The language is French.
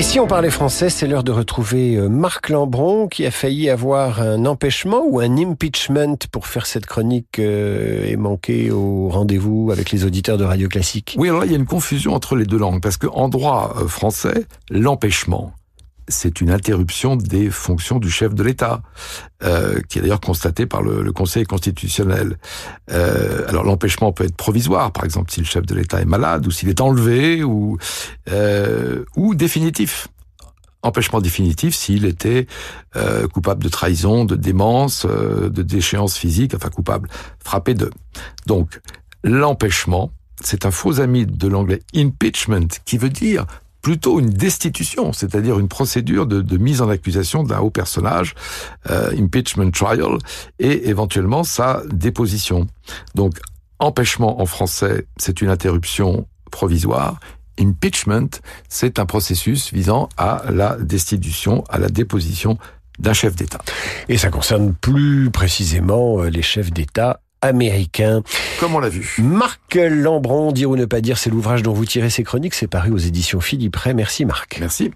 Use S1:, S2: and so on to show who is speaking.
S1: Et si on parlait français, c'est l'heure de retrouver euh, Marc Lambron qui a failli avoir un empêchement ou un impeachment pour faire cette chronique euh, et manquer au rendez-vous avec les auditeurs de Radio Classique.
S2: Oui, alors là, il y a une confusion entre les deux langues parce qu'en droit euh, français, l'empêchement, c'est une interruption des fonctions du chef de l'État, euh, qui est d'ailleurs constaté par le, le Conseil constitutionnel. Euh, alors l'empêchement peut être provisoire, par exemple si le chef de l'État est malade, ou s'il est enlevé, ou, euh, ou définitif. Empêchement définitif s'il était euh, coupable de trahison, de démence, euh, de déchéance physique, enfin coupable, frappé de. Donc l'empêchement, c'est un faux ami de l'anglais impeachment, qui veut dire plutôt une destitution, c'est-à-dire une procédure de, mise en accusation d'un haut personnage, euh, impeachment trial, et éventuellement sa déposition. Donc, empêchement en français, c'est une interruption provisoire. Impeachment, c'est un processus visant à la destitution, à la déposition d'un chef d'État.
S1: Et ça concerne plus précisément euh, les chefs d'État américain.
S2: Comme on l'a vu.
S1: Marc Lambron, dire ou ne pas dire, c'est l'ouvrage dont vous tirez ces chroniques. C'est paru aux éditions Philippe Ray. Merci Marc.
S2: Merci.